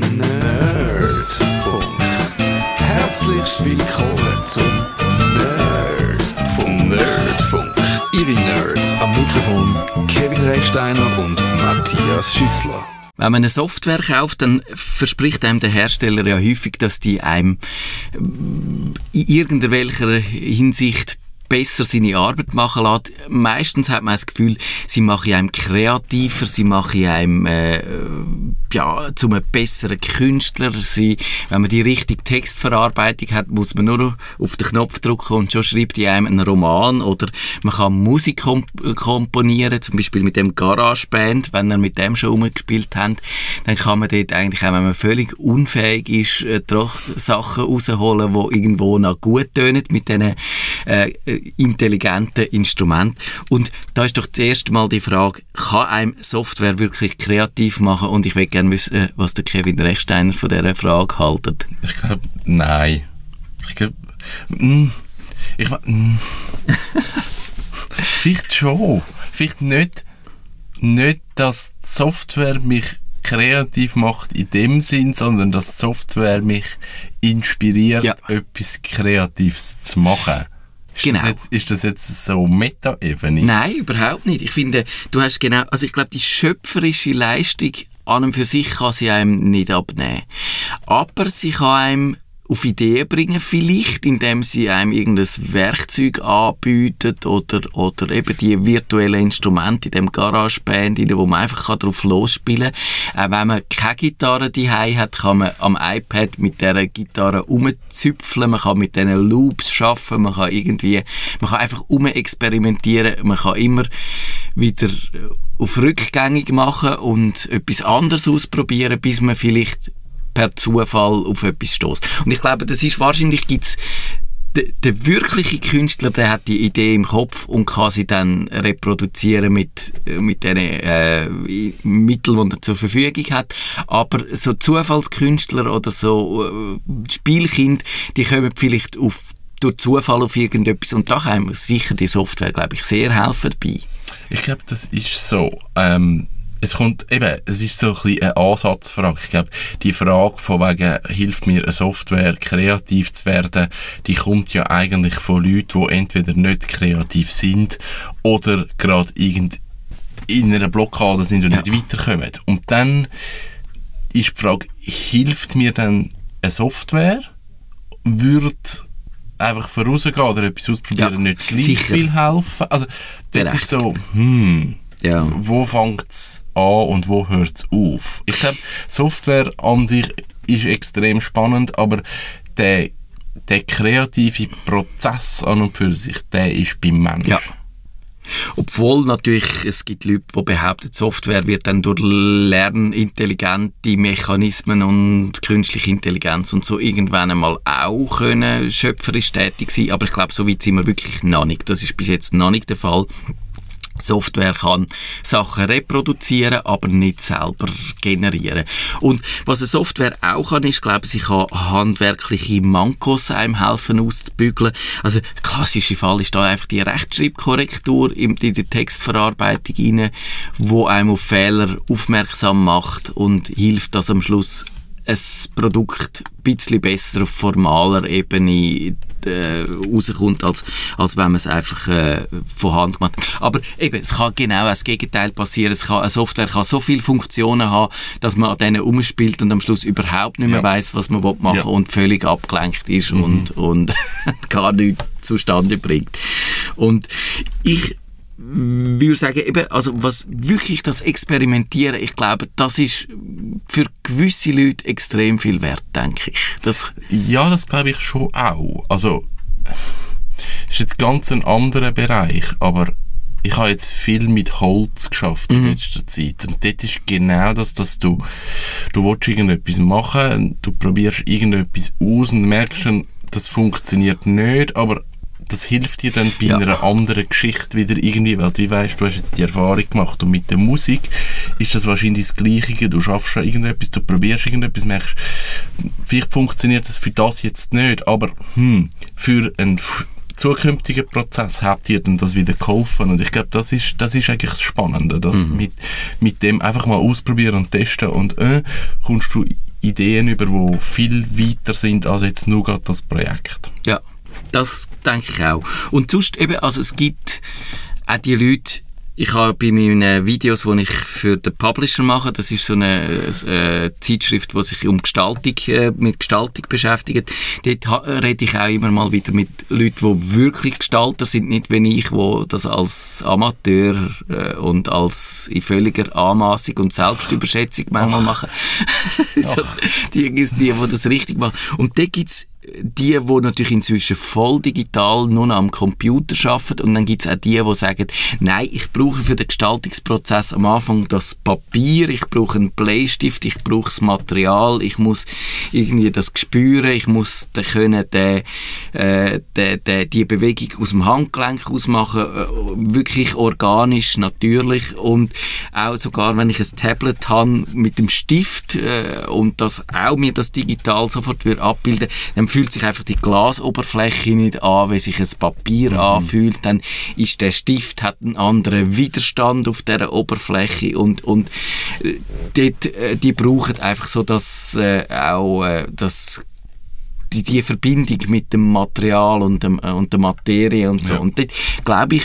Nerdfunk. Herzlich willkommen zum Nerdfunk. Nerdfunk. Ihre Nerds am Mikrofon Kevin Recksteiner und Matthias Schüssler. Wenn man eine Software kauft, dann verspricht einem der Hersteller ja häufig, dass die einem in irgendwelcher Hinsicht besser seine Arbeit machen lässt. Meistens hat man das Gefühl, sie machen einem kreativer, sie machen einem äh, ja, zu einem besseren Künstler. Sie, wenn man die richtige Textverarbeitung hat, muss man nur auf den Knopf drücken und schon schreibt die einem einen Roman oder man kann Musik komp komponieren, zum Beispiel mit dem GarageBand, wenn er mit dem schon umgespielt hat, dann kann man dort eigentlich, auch wenn man völlig unfähig ist, äh, Sachen rausholen, die irgendwo noch gut tönen mit diesen äh, intelligenten Instrument. Und da ist doch das erste Mal die Frage, kann einem Software wirklich kreativ machen? Und ich will gerne wissen, was der Kevin Rechsteiner von dieser Frage haltet. Ich glaube, nein. Ich glaube, mm, ich mm, vielleicht schon. Vielleicht nicht, nicht, dass die Software mich kreativ macht in dem Sinn, sondern dass die Software mich inspiriert, ja. etwas Kreatives zu machen. Ist genau. Das jetzt, ist das jetzt so Meta-Ebene? Nein, überhaupt nicht. Ich finde, du hast genau, also ich glaube, die schöpferische Leistung an und für sich kann sie einem nicht abnehmen. Aber sie kann einem auf Ideen bringen, vielleicht, indem sie einem irgendein Werkzeug anbieten oder, oder eben die virtuellen Instrumente in dem GarageBand, wo man einfach drauf losspielen kann. Auch wenn man keine Gitarre daheim hat, kann man am iPad mit dieser Gitarre umzüpfeln, man kann mit diesen Loops schaffen, man kann irgendwie, man kann einfach umexperimentieren, man kann immer wieder auf rückgängig machen und etwas anderes ausprobieren, bis man vielleicht per Zufall auf etwas stößt. Und ich glaube, das ist wahrscheinlich gibt's der, der, wirkliche Künstler, der hat die Idee im Kopf und kann sie dann reproduzieren mit, mit den äh, Mitteln, die er zur Verfügung hat. Aber so Zufallskünstler oder so äh, Spielkind, die kommen vielleicht auf, durch Zufall auf irgendetwas und da kann sicher die Software, glaube ich, sehr helfen dabei. Ich glaube, das ist so. Ähm es kommt eben, es ist so ein bisschen eine Ansatzfrage. Ich glaube, die Frage von wegen, hilft mir eine Software kreativ zu werden, die kommt ja eigentlich von Leuten, die entweder nicht kreativ sind oder gerade irgend in einer Blockade sind und ja. nicht weiterkommen. Und dann ist die Frage, hilft mir dann eine Software? Würde einfach vorausgehen oder etwas ausprobieren ja, nicht gleich sicher. viel helfen? Also, das ist so, hm, ja. wo fängt es an und wo hört es auf. Ich glaube, Software an sich ist extrem spannend, aber der, der kreative Prozess an und für sich, der ist beim Menschen. Ja. Obwohl natürlich es gibt Leute, die behaupten, Software wird dann durch lernintelligente Mechanismen und künstliche Intelligenz und so irgendwann einmal auch können schöpferisch tätig sein. Aber ich glaube, so weit sind wir wirklich noch nicht. Das ist bis jetzt noch nicht der Fall. Software kann Sachen reproduzieren, aber nicht selber generieren. Und was eine Software auch kann, ist, glaube ich, sie kann handwerkliche Mankos einem helfen auszubügeln. Also, der klassische Fall ist da einfach die Rechtschreibkorrektur in die Textverarbeitung rein, wo einem auf Fehler aufmerksam macht und hilft, dass am Schluss ein Produkt ein bisschen besser auf formaler Ebene äh, rauskommt, als, als wenn man es einfach äh, von Hand macht. Aber eben, es kann genau das Gegenteil passieren. Es kann, eine Software kann so viele Funktionen haben, dass man an denen umspielt und am Schluss überhaupt nicht mehr ja. weiß, was man machen will ja. und völlig abgelenkt ist mhm. und, und gar nichts zustande bringt. Und ich würde sagen, eben, also was wirklich das Experimentieren, ich glaube, das ist für gewisse Leute extrem viel wert, denke ich. Das ja, das glaube ich schon auch. Also, ist jetzt ganz ein anderer Bereich, aber ich habe jetzt viel mit Holz geschafft in mhm. letzter Zeit und dort ist genau das, dass du du willst irgendetwas machen, du probierst irgendetwas aus und merkst dann, das funktioniert nicht, aber das hilft dir dann bei ja. einer anderen Geschichte wieder irgendwie, weil du weißt, du hast jetzt die Erfahrung gemacht und mit der Musik ist das wahrscheinlich das Gleiche. Du schaffst schon irgendetwas, du probierst irgendetwas, merkst, vielleicht funktioniert das für das jetzt nicht, aber hm, für einen zukünftigen Prozess hat dir dann das wieder geholfen und ich glaube, das ist, das ist eigentlich das Spannende, dass mhm. mit, mit dem einfach mal ausprobieren und testen und äh, kommst du Ideen über, die viel weiter sind als jetzt nur gerade das Projekt. Ja, das denke ich auch. Und sonst eben, also es gibt auch die Leute, ich habe bei meinen Videos, die ich für den Publisher mache, das ist so eine, äh, Zeitschrift, die sich um Gestaltung, äh, mit Gestaltung beschäftigt. Dort rede ich auch immer mal wieder mit Leuten, die wirklich Gestalter sind, nicht wie ich, die das als Amateur äh, und als in völliger Anmaßung und Selbstüberschätzung manchmal machen. so, die, die, die das richtig machen. Und dort gibt es die, die natürlich inzwischen voll digital nur am Computer arbeiten. Und dann gibt es auch die, die sagen, nein, ich brauche für den Gestaltungsprozess am Anfang das Papier, ich brauche einen Bleistift, ich brauche das Material, ich muss irgendwie das spüren, ich muss dann können den, äh, den, den, die Bewegung aus dem Handgelenk ausmachen, äh, wirklich organisch, natürlich. Und auch sogar, wenn ich ein Tablet habe mit dem Stift äh, und das auch mir das digital sofort abbilden, dann fühlt sich einfach die Glasoberfläche nicht an, wie sich ein Papier mhm. anfühlt, dann ist der Stift hat einen anderen Widerstand auf der Oberfläche und und äh, dort, äh, die brauchen einfach so das äh, auch äh, das die, die Verbindung mit dem Material und, dem, und der Materie und so. Ja. Und dort glaube ich,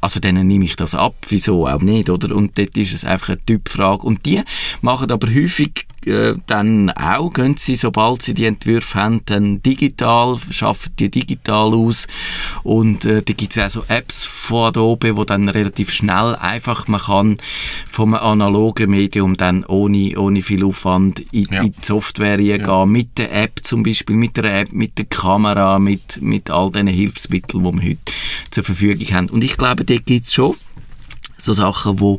also denen nehme ich das ab, wieso auch nicht, oder? Und dort ist es einfach eine Typfrage. Und die machen aber häufig äh, dann auch, gehen sie, sobald sie die Entwürfe haben, dann digital, schaffen die digital aus. Und äh, da gibt es auch so Apps von Adobe, wo dann relativ schnell einfach man kann vom analogen Medium dann ohne, ohne viel Aufwand in, ja. in die Software ja. gehen, mit der App zum Beispiel, mit der App, mit der Kamera, mit, mit all diesen Hilfsmitteln, die wir heute zur Verfügung haben. Und ich glaube, dort gibt es schon so Sachen, die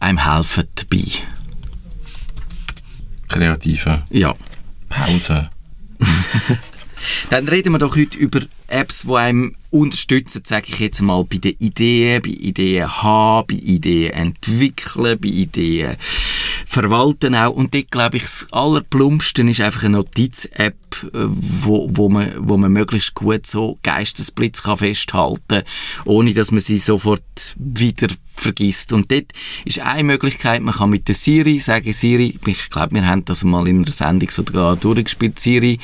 einem helfen dabei kreative ja. Pause. Dann reden wir doch heute über Apps, die einem unterstützen, sage ich jetzt mal, bei den Ideen, bei Ideen haben, bei Ideen entwickeln, bei Ideen verwalten auch. Und dort, glaube ich, das Allerplumpste ist einfach eine Notiz-App, wo, wo, man, wo man möglichst gut so Geistesblitz kann festhalten kann, ohne dass man sie sofort wieder vergisst. Und dort ist eine Möglichkeit, man kann mit der Siri sagen, Siri, ich glaube, wir haben das mal in einer Sendung sogar durchgespielt, Siri,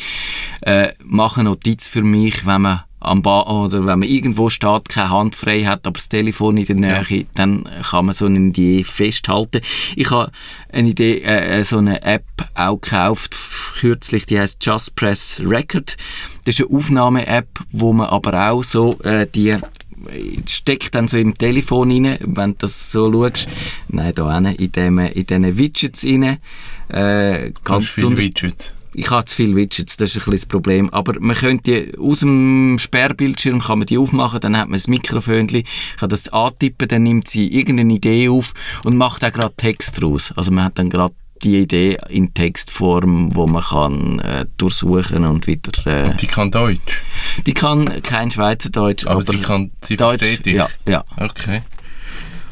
äh, mach eine Notiz für mich, wenn man am ba oder wenn man irgendwo steht, keine Hand frei hat, aber das Telefon in der Nähe, ja. dann kann man so eine Idee festhalten. Ich habe eine Idee, äh, äh, so eine App auch gekauft, kürzlich, die heißt Just Press Record. Das ist eine Aufnahme-App, wo man aber auch so äh, die steckt dann so im Telefon rein, wenn du das so schaust. Nein, da rein, in, dem, in diesen Widgets rein. Äh, ganz viele Widgets ich habe zu viele Widgets, das ist ein das Problem. Aber man könnte aus dem Sperrbildschirm kann man die aufmachen, dann hat man ein Mikrofönchen, kann das antippen, dann nimmt sie irgendeine Idee auf und macht auch gerade Text draus. Also man hat dann gerade die Idee in Textform, wo man kann äh, durchsuchen und wieder... Äh, und die kann Deutsch? Die kann kein Schweizerdeutsch, aber, aber sie kann, sie Deutsch, versteht dich? Ja, ja. Okay.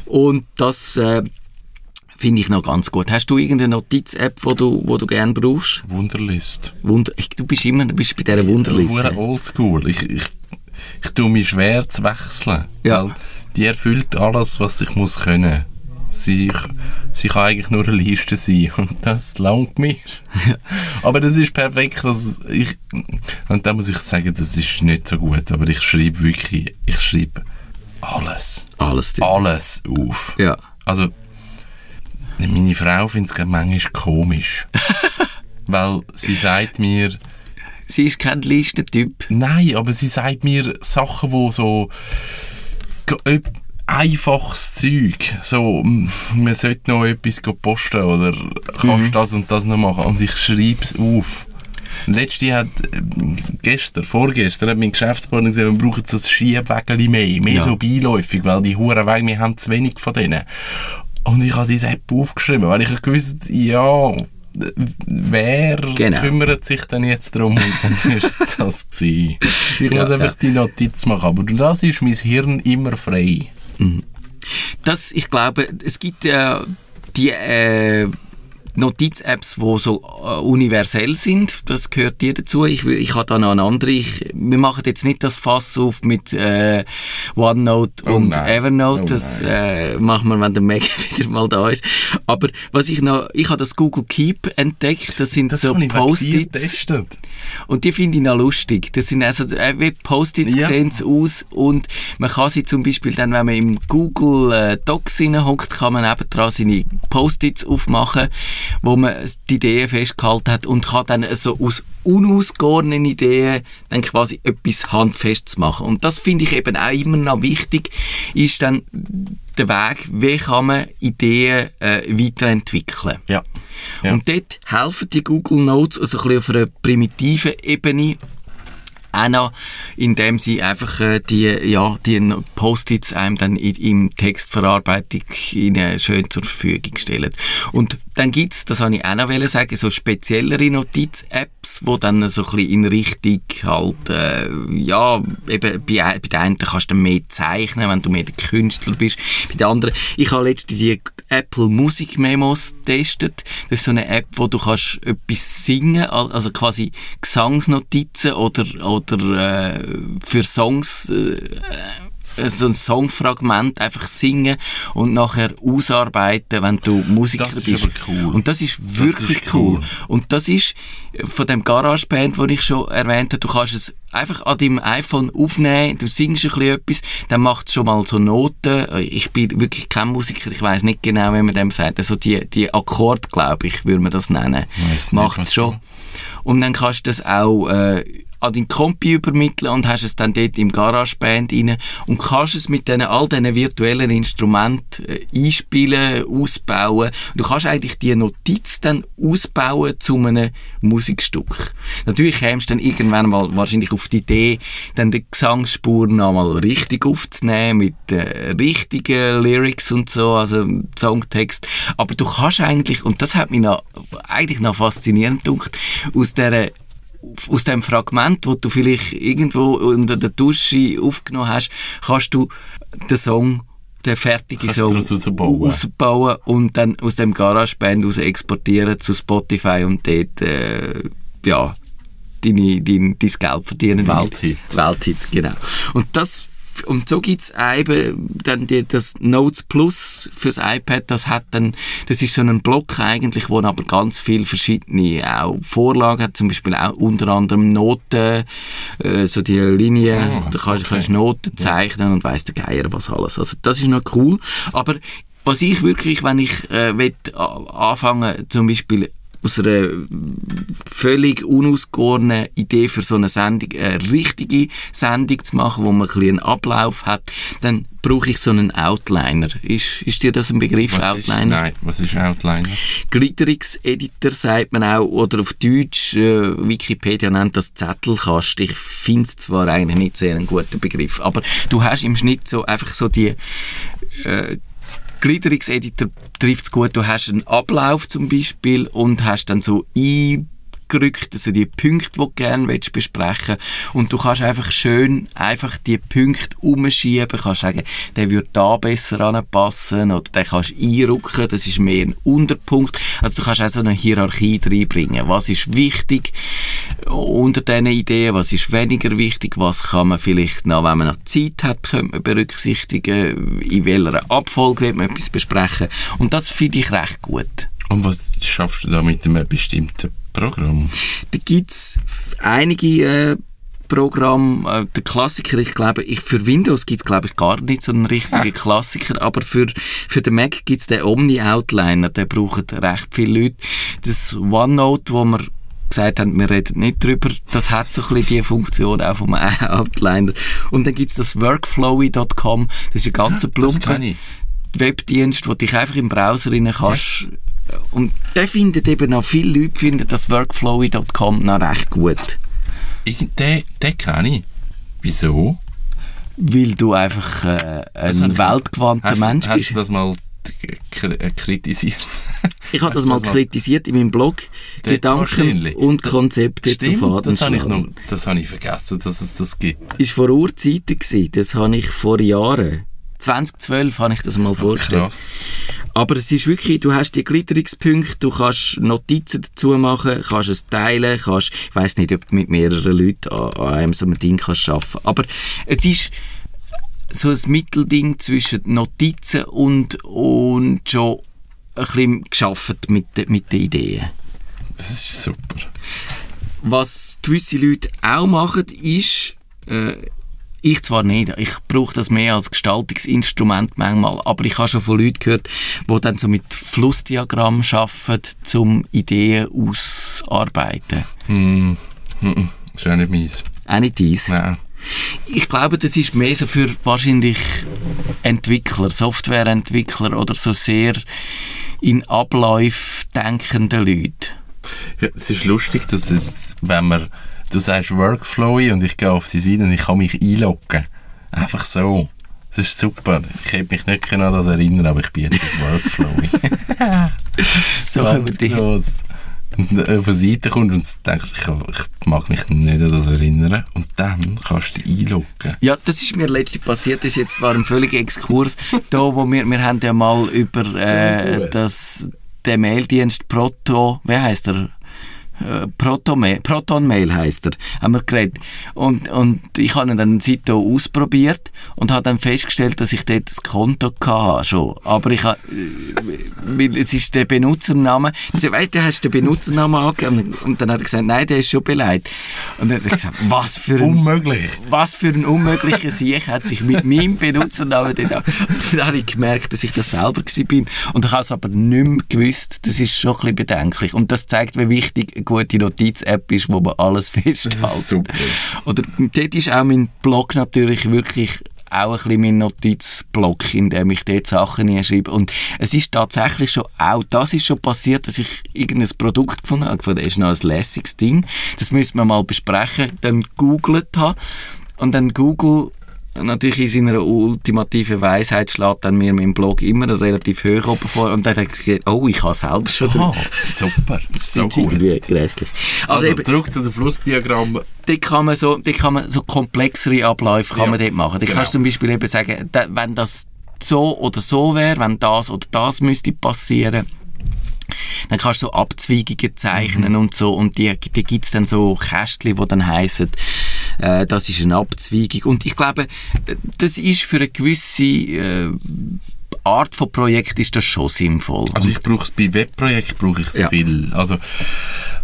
Und das... Äh, Finde ich noch ganz gut. Hast du irgendeine Notiz-App, die du, wo du gerne brauchst? Wunderlist. Wunder ich, du bist immer bist bei dieser Wunderlist. Ich oldschool. Ich, ich, ich tue mich schwer zu wechseln. Ja. die erfüllt alles, was ich muss können. Sie, sie kann eigentlich nur eine Liste sein und das langt mir. aber das ist perfekt. Also ich, und da muss ich sagen, das ist nicht so gut, aber ich schreibe wirklich, ich schreibe alles. Alles. Alles auf. Ja. Also meine Frau findet es manchmal komisch. weil sie sagt mir... Sie ist kein Listentyp. Nein, aber sie sagt mir Sachen, wo so einfaches Zeug. So, man sollte noch etwas posten oder kannst mhm. das und das noch machen. Und ich schreibe es auf. Letzte hat, äh, gestern, vorgestern, hat mein Geschäftspartner gesagt, wir brauchen so ein Schiebwägel mehr, mehr ja. so beiläufig, weil die Hurenwege, wir haben zu wenig von denen. Und ich habe seine App aufgeschrieben, weil ich gewusst ja, wer genau. kümmert sich denn jetzt darum? Und dann war das. Gewesen. Ich ja, muss einfach ja. die Notiz machen. Aber das ist mein Hirn immer frei. Mhm. Das, ich glaube, es gibt äh, die... Äh, Notiz-Apps, die so äh, universell sind, das gehört dir dazu. Ich, ich habe da noch eine andere. Ich, wir machen jetzt nicht das Fass auf mit äh, OneNote Oh und nein. Evernote. Oh das äh, machen wir, wenn der Mac wieder mal da ist. Aber was ich noch, ich habe das Google Keep entdeckt. Das sind Das so Post-its. Und die finde ich noch lustig. Das sind also äh, wie Post-its Ja. sehen sie aus und man kann sie zum Beispiel dann, wenn man im Google äh, Docs hockt, kann man nebendran seine Post-its aufmachen, wo man die Ideen festgehalten hat und kann dann so aus unausgegorenen Ideen dann quasi etwas handfestes machen. Und das finde ich eben auch immer noch wichtig, ist dann der Weg, wie kann man Ideen äh, weiterentwickeln. Ja. Ja. Und dort helfen die Google Notes also ein bisschen auf einer primitiven Ebene auch noch, indem sie einfach äh, die, ja, die Post-its einem dann in, im Textverarbeitung ihnen schön zur Verfügung stellen. Und dann gibt's, das habe ich auch noch sagen, so speziellere Notiz-Apps, wo dann so ein bisschen in Richtung halt, äh, ja, eben bei, ein- bei den einen kannst du mehr zeichnen, wenn du mehr der Künstler bist. Bei den anderen, ich habe letztens die Apple Music Memos getestet. Das ist so eine App, wo du kannst etwas singen, al- also quasi Gesangsnotizen oder, oder äh, für Songs äh, äh, so ein Songfragment einfach singen und nachher ausarbeiten, wenn du Musiker Das ist bist. cool. Und das ist wirklich ist cool. cool. Und das ist äh, von dem GarageBand, das ich schon erwähnt habe, du kannst es einfach an deinem iPhone aufnehmen, du singst ein bisschen etwas, dann macht es schon mal so Noten. Äh, Ich bin wirklich kein Musiker, ich weiß nicht genau, wie man dem sagt. Also die, die Akkord, glaube ich, würde man das nennen. Macht es schon. Und dann kannst du das auch äh, an deinen Kompi übermitteln und hast es dann dort im GarageBand rein und kannst es mit diesen, all diesen virtuellen Instrumenten äh, einspielen, ausbauen. Und du kannst eigentlich die Notiz dann ausbauen zu einem Musikstück. Natürlich kämst du dann irgendwann mal wahrscheinlich auf die Idee, dann die Gesangsspur nochmal richtig aufzunehmen mit äh, richtigen Lyrics und so, also Songtext. Aber du kannst eigentlich, und das hat mich noch, eigentlich noch faszinierend gedacht, aus dieser aus dem Fragment, wo du vielleicht irgendwo unter der Dusche aufgenommen hast, kannst du den Song, den fertigen Song daraus rausbauen. rausbauen und dann aus dem GarageBand raus exportieren zu Spotify und dort, äh, ja, deine, dein, dein Geld verdienen. Welthit. Welthit, genau. Und das und so gibt's eben dann die, das Notes Plus fürs iPad, das hat dann, das ist so ein Block eigentlich, wo aber ganz viele verschiedene auch Vorlagen hat, zum Beispiel auch unter anderem Noten, äh, so die Linien, Ah, da kannst, okay. kannst Noten zeichnen und weiss der Geier was alles. Also das ist noch cool, aber was ich wirklich, wenn ich äh, will, anfangen, zum Beispiel aus einer völlig unausgegorenen Idee für so eine Sendung, eine richtige Sendung zu machen, wo man ein bisschen einen Ablauf hat, dann brauche ich so einen Outliner. Ist, ist dir das ein Begriff, Was ist, Outliner? nein, was ist Outliner? Gliederungseditor sagt man auch, oder auf Deutsch, äh, Wikipedia nennt das Zettelkasten. Ich finde es zwar eigentlich nicht sehr ein guter Begriff, aber du hast im Schnitt so einfach so die äh, Gliederungseditor trifft es gut. Du hast einen Ablauf zum Beispiel und hast dann so eingerückt, also die Punkte, die du gerne willst besprechen Und du kannst einfach schön einfach die Punkte umschieben. Du kannst sagen, der würde da besser anpassen oder den kannst du einrücken, das ist mehr ein Unterpunkt. Also du kannst auch so eine Hierarchie reinbringen. Was ist wichtig unter diesen Ideen, was ist weniger wichtig, was kann man vielleicht noch, wenn man noch Zeit hat, könnte man berücksichtigen, in welcher Abfolge wird man etwas besprechen. Und das finde ich recht gut. Und was schaffst du da mit einem bestimmten Programm? Da gibt es einige äh, Programme, äh, der Klassiker, ich glaube, ich, für Windows gibt es glaube ich gar nicht so einen richtigen Klassiker, aber für, für den Mac gibt es den Omni-Outliner, den brauchen recht viele Leute. Das OneNote, wo wir gesagt haben, wir reden nicht drüber, das hat so ein bisschen die Funktion auch vom Outliner. Und dann gibt es das Workflowy.com, das ist ein ganzer Das Plumpe. kenne ich. Webdienst, wo du dich einfach im Browser rein kannst. Und der findet eben auch, viele Leute finden das Workflowy.com noch recht gut. Den, den kenne ich. Wieso? Weil du einfach äh, Das ein ich- weltgewandter hast, Mensch hast bist. du das mal äh, kritisiert? Ich habe das hast mal das kritisiert in meinem Blog. Dort Gedanken und Konzepte zu Stimmt, Faden das habe ich, noch, das habe ich vergessen, dass es das gibt. ist vor Urzeiten gewesen. Das habe ich vor Jahren. 2012 habe ich das mal vorgestellt. Krass. Aber es ist wirklich, du hast die Glitterungspunkte, du kannst Notizen dazu machen, kannst es teilen, kannst, ich weiss nicht, ob du mit mehreren Leuten an, an einem so einem Ding kannst arbeiten. Aber es ist so ein Mittelding zwischen Notizen und, und schon ein bisschen geschafft mit, mit den Ideen. Das ist super. Was gewisse Leute auch machen, ist, äh, ich zwar nicht, ich brauche das mehr als Gestaltungsinstrument manchmal, aber ich habe schon von Leuten gehört, die dann so mit Flussdiagrammen arbeiten, um Ideen auszuarbeiten. Hm. Mhm. Ist auch nicht meins. Auch nicht dies. Nein. Ich glaube, das ist mehr so für wahrscheinlich Entwickler, Softwareentwickler oder so sehr in Abläufe denkende Leute. Ja, es ist lustig, dass jetzt, wenn man, du sagst Workflowy und ich gehe auf die Seite und ich kann mich einloggen. Einfach so. Das ist super. Ich hätte mich nicht an das erinnern, aber ich bin jetzt auf Workflowy. So können wir. Und auf eine Seite kommst und denkst, ich, ich mag mich nicht an das erinnern. Und dann kannst du dich einloggen. Ja, das ist mir letztens passiert. Das ist jetzt zwar ein völliger Exkurs. da, wo wir, wir haben ja mal über äh, das, den Maildienst Proto, wie heißt er? Äh, Proton-Mail Proton heisst er, haben wir geredet. Und, und ich habe ihn dann seitdem ausprobiert und habe dann festgestellt, dass ich dort das Konto hatte schon. Aber ich habe, äh, weil es ist der Benutzername, ich weißt du, hast den Benutzernamen angegeben? Und dann hat er gesagt, nein, der ist schon beleidigt. Und dann habe ich gesagt, was für ein Unmöglich. was für ein unmöglicher Sieg hat sich mit meinem Benutzernamen dort an. Und dann habe ich gemerkt, dass ich das selber war. Und ich habe es aber nicht mehr gewusst. Das ist schon ein bisschen bedenklich. Und das zeigt, wie wichtig gute Notiz-App ist, wo man alles festhält. Super. Oder dort ist auch mein Blog natürlich wirklich auch ein bisschen mein Notizblock, in dem ich dort Sachen hinschreibe. Und es ist tatsächlich schon, auch das ist schon passiert, dass ich irgendein Produkt gefunden habe. Das ist noch ein lässiges Ding. Das müssen wir mal besprechen. Dann googelt habe. Und dann Google natürlich in seiner ultimativen Weisheit schlägt dann mir mein Blog immer relativ hoch oben vor und dann habe ich gesagt, oh, ich habe selber schon Ah, super. So gut. grässlich. Also, Also, eben, zurück zu den Flussdiagrammen. dort kann man so, dort kann man so komplexere Abläufe kann Ja, man dort machen. Da genau. kannst du zum Beispiel eben sagen, wenn das so oder so wäre, wenn das oder das müsste passieren, dann kannst du so Abzweigungen zeichnen Mhm. und so und die, die gibt es dann so Kästchen, die dann heissen, äh, das ist eine Abzweigung und ich glaube, das ist für eine gewisse äh, Art von Projekt ist das schon sinnvoll. Also ich brauche bei Webprojekten brauche ich so Ja. viel. Also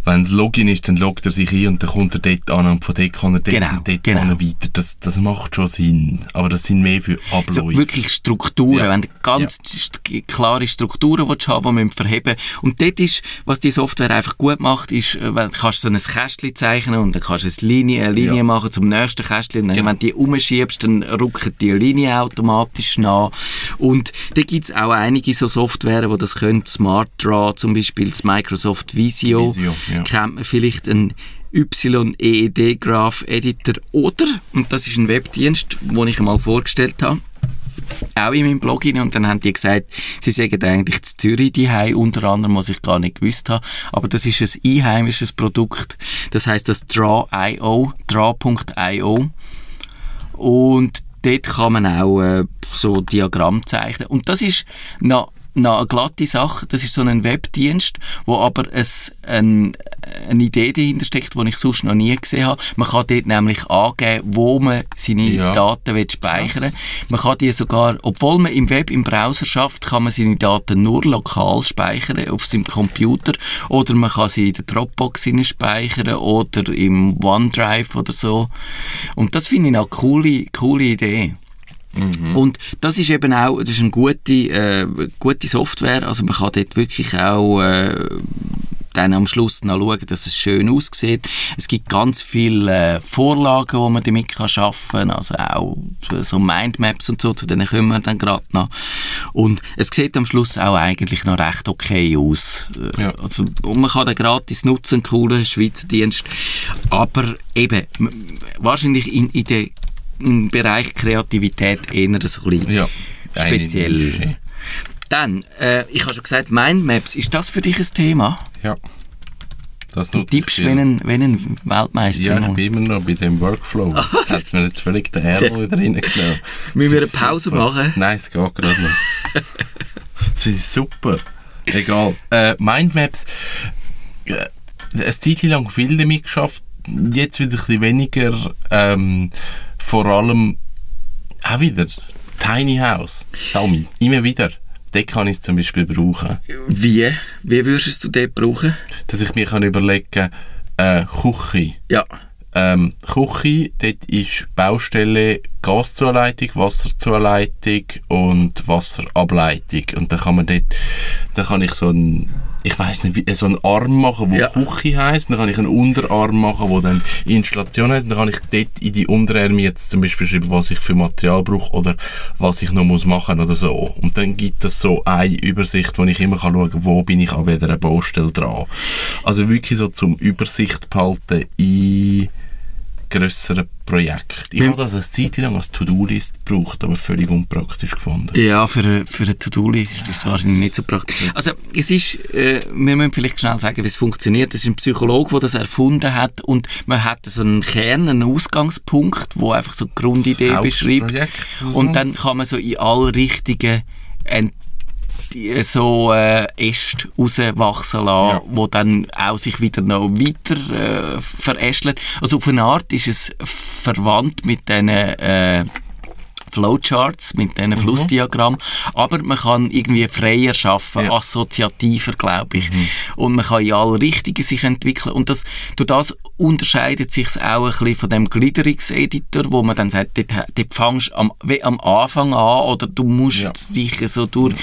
wenn es Login ist, dann loggt er sich ein und dann kommt er dort an und von dort kann er dort Genau, und dort genau. weiter. Das, das macht schon Sinn. Aber das sind mehr für Abläufe. So wirklich Strukturen, Ja. wenn du ganz st- klare Strukturen willst haben, die man verheben Und dort ist, was die Software einfach gut macht, ist, äh, wenn du kannst so ein Kästchen zeichnen und dann kannst du eine Linie, eine Linie Ja. machen zum nächsten Kästchen und dann, Genau. wenn du die umschiebst, dann rücken die Linie automatisch nach. Und da gibt es auch einige so Software, die das können. Smart Draw zum Beispiel, das Microsoft Visio, Visio, ja. kennt man vielleicht einen YEED Graph Editor oder, und das ist ein Webdienst, den ich einmal vorgestellt habe, auch in meinem Blog rein und dann haben die gesagt, sie sagen eigentlich zu Zürich die unter anderem, was ich gar nicht gewusst habe. Aber das ist ein einheimisches Produkt. Das heißt das Draw.io, Draw.io. Und dort kann man auch äh, so Diagramm zeichnen. Und das ist noch, noch eine glatte Sache. Das ist so ein Webdienst, wo aber es ein, eine Idee dahinter steckt, die ich sonst noch nie gesehen habe. Man kann dort nämlich angeben, wo man seine Ja. Daten will speichern Man kann die sogar, obwohl man im Web, im Browser schafft, kann man seine Daten nur lokal speichern auf seinem Computer oder man kann sie in der Dropbox speichern oder im OneDrive oder so. Und das finde ich eine coole, coole Idee. Und das ist eben auch, das ist eine gute, äh, gute Software, also man kann dort wirklich auch äh, dann am Schluss noch schauen, dass es schön aussieht. Es gibt ganz viele äh, Vorlagen, die man damit kann schaffen kann, also auch so Mindmaps und so, zu denen kommen wir dann gerade noch. Und es sieht am Schluss auch eigentlich noch recht okay aus. Äh, Ja. Also, und man kann den gratis nutzen, coolen Schweizer Dienst. Aber eben, wahrscheinlich in, in der im Bereich Kreativität eher so ein bisschen ja. Speziell. Nische. Dann, äh, ich habe schon gesagt, Mindmaps, ist das für dich ein Thema? Ja. Das Du tippst wie ein, wie ein Weltmeister. Ja, ich bin immer noch bei dem Workflow. Jetzt hat mir jetzt völlig den Ärmel wieder reingenommen. Müssen wir eine Das Pause super. machen? Nein, es geht gerade noch. Das ist super. Egal. Äh, Mindmaps. Äh, eine Zeit lang viel damit geschafft. Jetzt wieder ein bisschen weniger. Ähm, vor allem auch wieder Tiny House. Tommy, immer wieder. Dort kann ich es zum Beispiel brauchen. Wie? Wie würdest du dort brauchen? Dass ich mir kann überlegen äh, Küche. Ja. Ähm, Küche, dort ist Baustelle Gaszuleitung, Wasserzuleitung und Wasserableitung. Und dann kann man dort, dann kann ich so ein, ich weiß nicht, wie, so einen Arm machen, wo Ja. Küche heisst. Dann kann ich einen Unterarm machen, wo dann Installation heisst. Dann kann ich dort in die Unterarme jetzt zum Beispiel schreiben, was ich für Material brauche oder was ich noch muss machen oder so. Und dann gibt es so eine Übersicht, wo ich immer kann schauen kann, wo bin ich an welcher Baustelle dran. Also wirklich so zum Übersicht behalten in grösseren Projekten. Ich habe das eine Zeit lang als To-Do-List gebraucht, aber völlig unpraktisch gefunden. Ja, für eine, für eine To-Do-List ist das wahrscheinlich nicht so praktisch. Also, es ist, äh, wir müssen vielleicht schnell sagen, wie es funktioniert. Es ist ein Psychologe, der das erfunden hat und man hat so einen Kern, einen Ausgangspunkt, wo einfach so die Grundidee beschreibt. Und dann kann man so in alle Richtungen ent die- so äh, Äste rauswachsen lassen, Ja. wo dann auch sich wieder noch weiter äh, verästelt. Also auf eine Art ist es verwandt mit diesen äh, Flowcharts, mit diesen Flussdiagrammen, aber man kann irgendwie freier schaffen, Ja. Mhm. assoziativer, glaube ich. Und man kann in alle Richtungen sich entwickeln und das, durch das unterscheidet sich auch ein bisschen von dem Gliederungseditor, wo man dann sagt, dort, dort fangst du am, am Anfang an oder du musst Ja. dich so durch,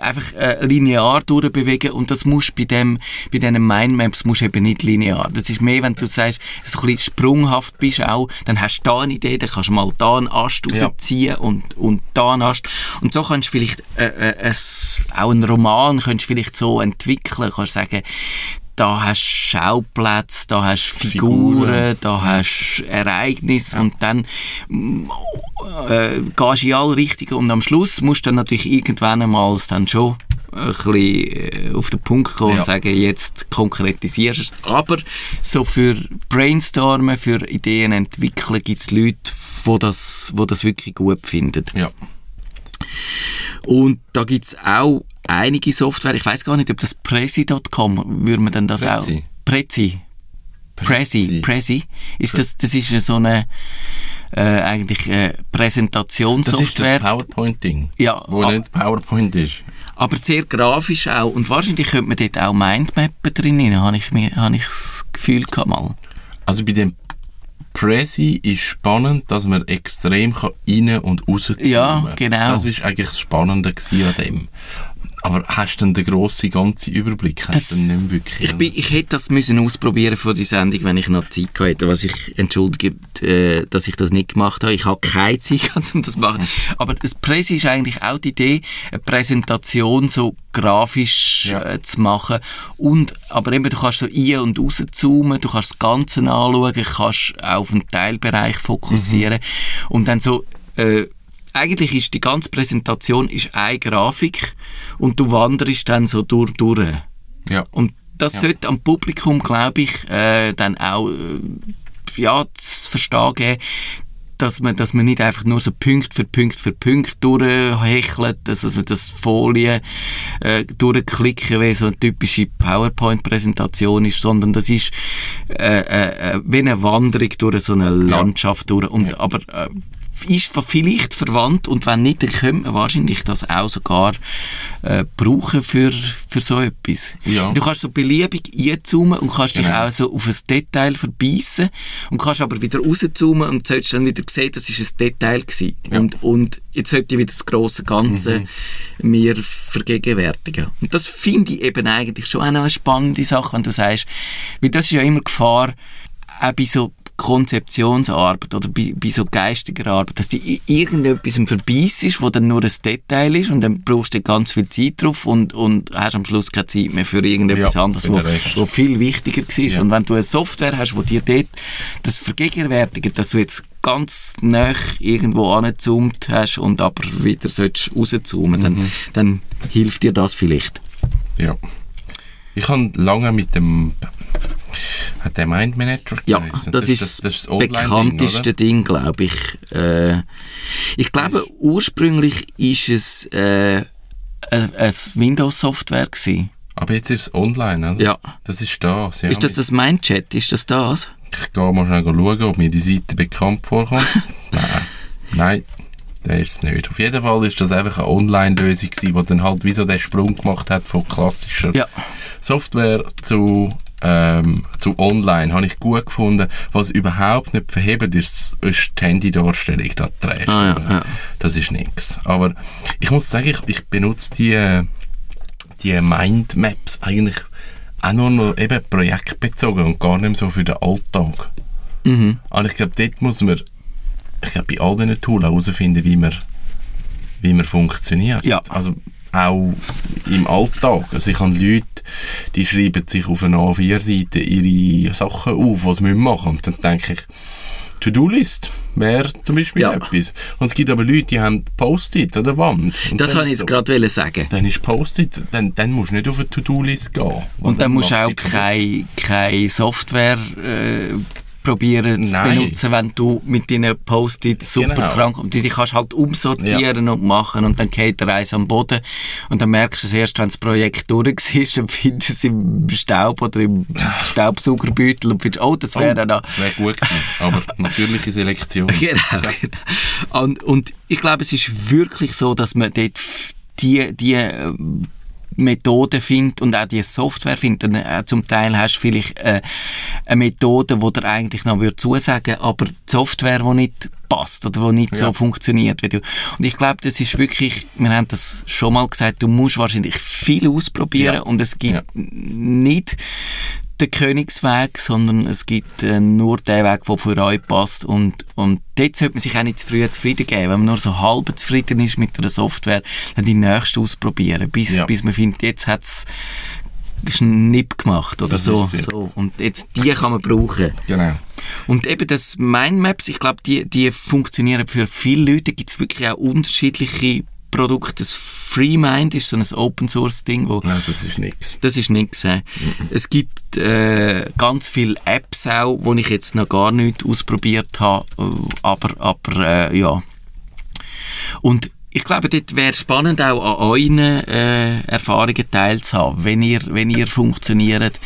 einfach äh, linear durchbewegen und das musst bei dem, bei diesen Mindmaps musst eben nicht linear. Das ist mehr, wenn du sagst, so ein bisschen sprunghaft bist auch, dann hast du da eine Idee, dann kannst du mal da einen Ast Ja. rausziehen und, und da einen Ast. Und so kannst du vielleicht äh, äh, es, auch einen Roman kannst du vielleicht so entwickeln, kannst sagen, da hast du Schauplätze, da hast du Figuren, Figuren. da hast du Ereignisse und dann äh, gehst du in alle Richtungen und am Schluss musst du dann natürlich irgendwann einmal dann schon ein bisschen äh, auf den Punkt kommen Ja. und sagen, jetzt konkretisierst du es. Aber so für Brainstormen, für Ideen entwickeln gibt es Leute, die das, das wirklich gut finden. Ja. Und da gibt es auch einige Software, ich weiß gar nicht, ob das Prezi.com, würde man denn das Prezi. auch... Prezi. Prezi. Prezi. Prezi. Ist das, das ist so eine äh, eigentlich äh, Das ist das Präsentationssoftware, PowerPoint-Ding. Ja, Wo nicht PowerPoint ist. Aber sehr grafisch auch. Und wahrscheinlich könnte man dort auch Mindmappen drin, habe ich, mir- habe ich das Gefühl gehabt mal. Also bei dem Prezi ist spannend, dass man extrem kann rein und raus zoomen Ja, genau. Das ist eigentlich das Spannende an dem. Aber hast du denn den grossen, ganzen Überblick? Hast Das- nicht wirklich? Ich, bin, ich hätte das müssen ausprobieren vor die Sendung, wenn ich noch Zeit hätte. Was ich entschuldige, äh, dass ich das nicht gemacht habe. Ich habe keine Zeit, um das zu machen. Aber das Presse ist eigentlich auch die Idee, eine Präsentation so grafisch Ja. äh, zu machen. Und, aber eben, du kannst so ein- und rauszoomen, du kannst das Ganze anschauen, kannst auch auf einen Teilbereich fokussieren. Und dann so... Äh, eigentlich ist die ganze Präsentation ist eine Grafik und du wanderst dann so durch, durch. Ja. Und das Ja. sollte am Publikum, glaube ich, äh, dann auch äh, ja, zu verstehen geben, dass man, dass man nicht einfach nur so Punkt für Punkt für Punkt durchhechelt, dass also das Folien äh, durchklicken, wie so eine typische PowerPoint-Präsentation ist, sondern das ist äh, äh, äh, wie eine Wanderung durch so eine Landschaft durch. Und, Ja. Aber äh, ist vielleicht verwandt und wenn nicht, dann könnte man wahrscheinlich das auch sogar äh, brauchen für, für so etwas. Ja. Du kannst so beliebig einzoomen und kannst dich Genau. auch so auf ein Detail verbeissen und kannst aber wieder rauszoomen und sollst dann wieder sehen, das ist ein Detail gewesen. Ja. Und, und jetzt sollte ich wieder das grosse Ganze Mhm. mir vergegenwärtigen. Und das finde ich eben eigentlich schon auch eine spannende Sache, wenn du sagst, weil das ist ja immer Gefahr, auch bei so Konzeptionsarbeit oder bei, bei so geistiger Arbeit, dass die irgendetwas im Verbeiss ist, wo dann nur ein Detail ist und dann brauchst du ganz viel Zeit drauf und, und hast am Schluss keine Zeit mehr für irgendetwas Ja, anderes, wo, wo viel wichtiger war. Ja. Und wenn du eine Software hast, wo dir dort das vergegenwärtigt, dass du jetzt ganz nah irgendwo angezoomt hast und aber wieder sollst rauszoomen, Mhm. dann, dann hilft dir das vielleicht. Ja. Ich habe lange mit dem der Mind Manager Ja, geheißen. das, ist das, das Online-Ding, bekannteste oder? Ding, glaube ich. Äh, ich glaube, ursprünglich ist es äh, ein, ein Windows-Software gewesen. Aber jetzt ist es online, oder? Ja. Das ist das. Ja. Ist das das Mindchat? Ist das das? Ich gehe mal schnell schauen, ob mir die Seite bekannt vorkommt. Nein. Nein, der ist es nicht. Auf jeden Fall ist das einfach eine Online-Lösung die dann halt wie so den Sprung gemacht hat von klassischer Ja. Software zu, ähm, zu Online. Habe ich gut gefunden. Was überhaupt nicht verhebt ist, ist die Handy-Darstellung. Da trägst Ah, ja, ja. Das ist nichts. Aber ich muss sagen, ich, ich benutze die, die Mindmaps eigentlich auch nur noch eben projektbezogen und gar nicht so für den Alltag. Mhm. Und ich glaube, dort muss man, ich glaube, bei all diesen Tools herausfinden, wie man, wie man funktioniert. Ja. Also auch im Alltag. Also ich habe Leute, die schreiben sich auf einer A4-Seite ihre Sachen auf, was sie machen müssen. Und dann denke ich, To-Do-List wäre zum Beispiel Ja. etwas. Und es gibt aber Leute, die haben Post-it an der Wand. Und Das dann wollte ich so, gerade sagen. Dann ist Post-it, dann, dann musst du nicht auf eine To-Do-List gehen. Und dann musst du auch keine, keine Software äh, probieren zu Nein. benutzen, wenn du mit deinen Post-its super Genau. zusammenkommst. Die, die kannst du halt umsortieren und machen und dann geht der Reis am Boden und dann merkst du es erst, wenn das Projekt durch ist und findest es im Staub oder im Staubsaugerbeutel und findest, oh, das wäre Oh, da Wäre gut gewesen. Aber natürliche Selektion. Genau. genau. Und, und ich glaube, es ist wirklich so, dass man dort die, die ähm, Methode findet und auch die Software findet. Und, äh, zum Teil hast du vielleicht äh, eine Methode, die dir eigentlich noch würde zusagen aber die Software, die nicht passt oder die nicht so Ja. funktioniert wie du. Und ich glaube, das ist wirklich, wir haben das schon mal gesagt, du musst wahrscheinlich viel ausprobieren Ja. und es gibt Ja. nicht den Königsweg, sondern es gibt äh, nur den Weg, der für euch passt. Und, und dort sollte man sich auch nicht zu früh zufrieden geben. Wenn man nur so halb zufrieden ist mit einer Software, dann die nächste ausprobieren, bis, Ja. bis man findet, jetzt hat es einen Nipp gemacht oder Das so, so. Und jetzt die kann man brauchen. Genau. Und eben das Mindmaps, ich glaube, die, die funktionieren für viele Leute. Gibt es wirklich auch unterschiedliche Produkte. Das FreeMind ist so ein Open-Source-Ding, wo Nein, das ist nichts. das ist nichts. Äh. Es gibt äh, ganz viele Apps auch, die ich jetzt noch gar nicht ausprobiert habe, aber, aber äh, ja. Und ich glaube, dort wäre spannend auch an euren äh, Erfahrungen teilzuhaben, wenn ihr, wenn ihr funktioniert,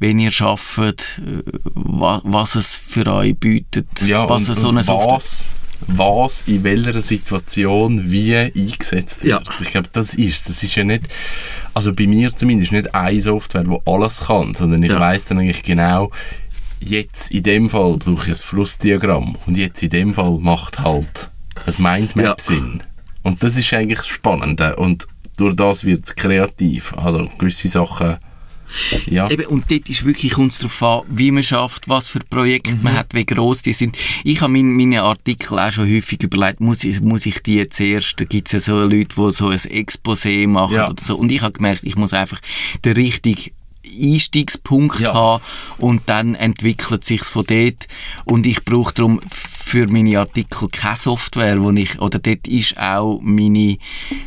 wenn ihr arbeitet, äh, wa, was es für euch bietet, Ja, was und, es so und was, was in welcher Situation wie eingesetzt wird. Ja. Ich glaube, das ist Das ist ja nicht, also bei mir zumindest nicht eine Software, die alles kann, sondern ich Ja. weiss dann eigentlich genau, jetzt in dem Fall brauche ich ein Flussdiagramm und jetzt in dem Fall macht halt ein Mindmap Ja. Sinn. Und das ist eigentlich das Spannende und durch das wird es kreativ. Also gewisse Sachen, ja. Eben, und dort ist wirklich uns darauf an, wie man schafft, was für Projekte Mhm. man hat, wie gross die sind. Ich habe mein, meine Artikel auch schon häufig überlegt, muss ich, muss ich die zuerst, da gibt es ja so Leute, die so ein Exposé machen Ja. oder so. Und ich habe gemerkt, ich muss einfach den richtigen Einstiegspunkt Ja. haben und dann entwickelt sich's von dort und ich brauche darum für meine Artikel keine Software, wo ich, oder dort ist auch meine,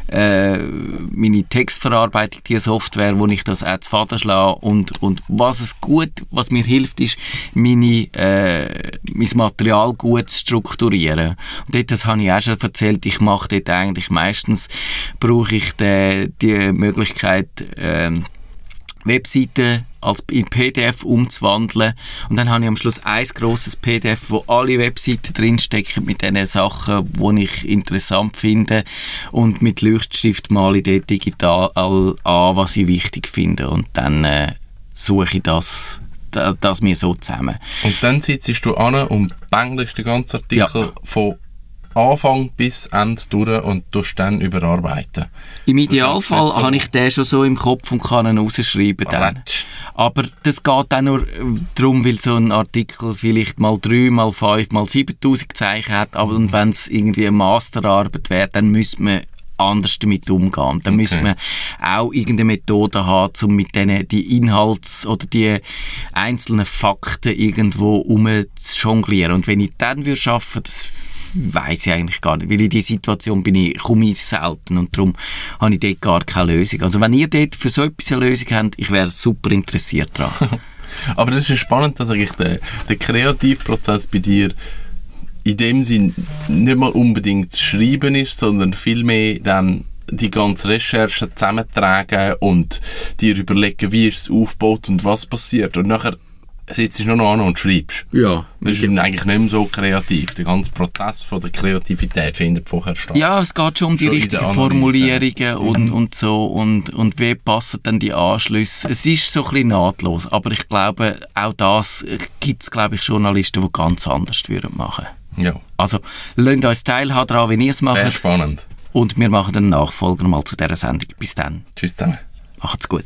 äh, meine Textverarbeitung die Software, wo ich das auch zu Faden schlage und, und was es gut, was mir hilft, ist meine, äh, mein Material gut zu strukturieren. Und dort, das habe ich auch schon erzählt, ich mache dort eigentlich meistens, brauche ich die, die Möglichkeit, ähm, Webseiten als in PDF umzuwandeln und dann habe ich am Schluss ein grosses PDF, wo alle Webseiten drinstecken mit den Sachen, die ich interessant finde und mit Leuchtstift male ich dort digital an, was ich wichtig finde und dann äh, suche ich das, das, das mir so zusammen. Und dann sitzt du an und bängelst den ganzen Artikel Ja. von Anfang bis Ende durch und tust dann überarbeiten. Im Idealfall so. habe ich den schon so im Kopf und kann ihn rausschreiben dann. Aber das geht auch nur äh, darum, weil so ein Artikel vielleicht mal 3, mal 5, mal 7000 Zeichen hat. Aber und wenn es irgendwie eine Masterarbeit wäre, dann müsste man anders damit umgehen. Dann müsste man auch irgendeine Methode haben, um mit denen die Inhalts- oder die einzelnen Fakten irgendwo umzujonglieren. Und wenn ich dann würde schaffen, das weiß ich eigentlich gar nicht, weil in die Situation bin ich, komme ich selten und darum habe ich dort gar keine Lösung. Also wenn ihr dort für so etwas eine Lösung habt, ich wäre super interessiert daran. Aber das ist spannend, dass eigentlich der, der Kreativprozess bei dir in dem Sinn nicht mal unbedingt zu schreiben ist, sondern vielmehr dann die ganze Recherche zusammentragen und dir überlegen, wie ist es aufgebaut und was passiert. Und nachher sitzt du nur noch an und schreibst. Ja. Das ist eigentlich nicht mehr so kreativ. Der ganze Prozess von der Kreativität findet vorher statt. Ja, es geht schon um die Schon richtigen. Formulierungen und, und so und, und wie passen dann die Anschlüsse. Es ist so ein bisschen nahtlos, aber ich glaube, auch das gibt es, glaube ich, Journalisten, die ganz anders würden machen. Ja. Also, lasst uns teilhaben daran, wie ihr es Sehr macht spannend. und wir machen einen Nachfolger mal zu dieser Sendung. Bis dann. Tschüss zusammen. Macht's gut.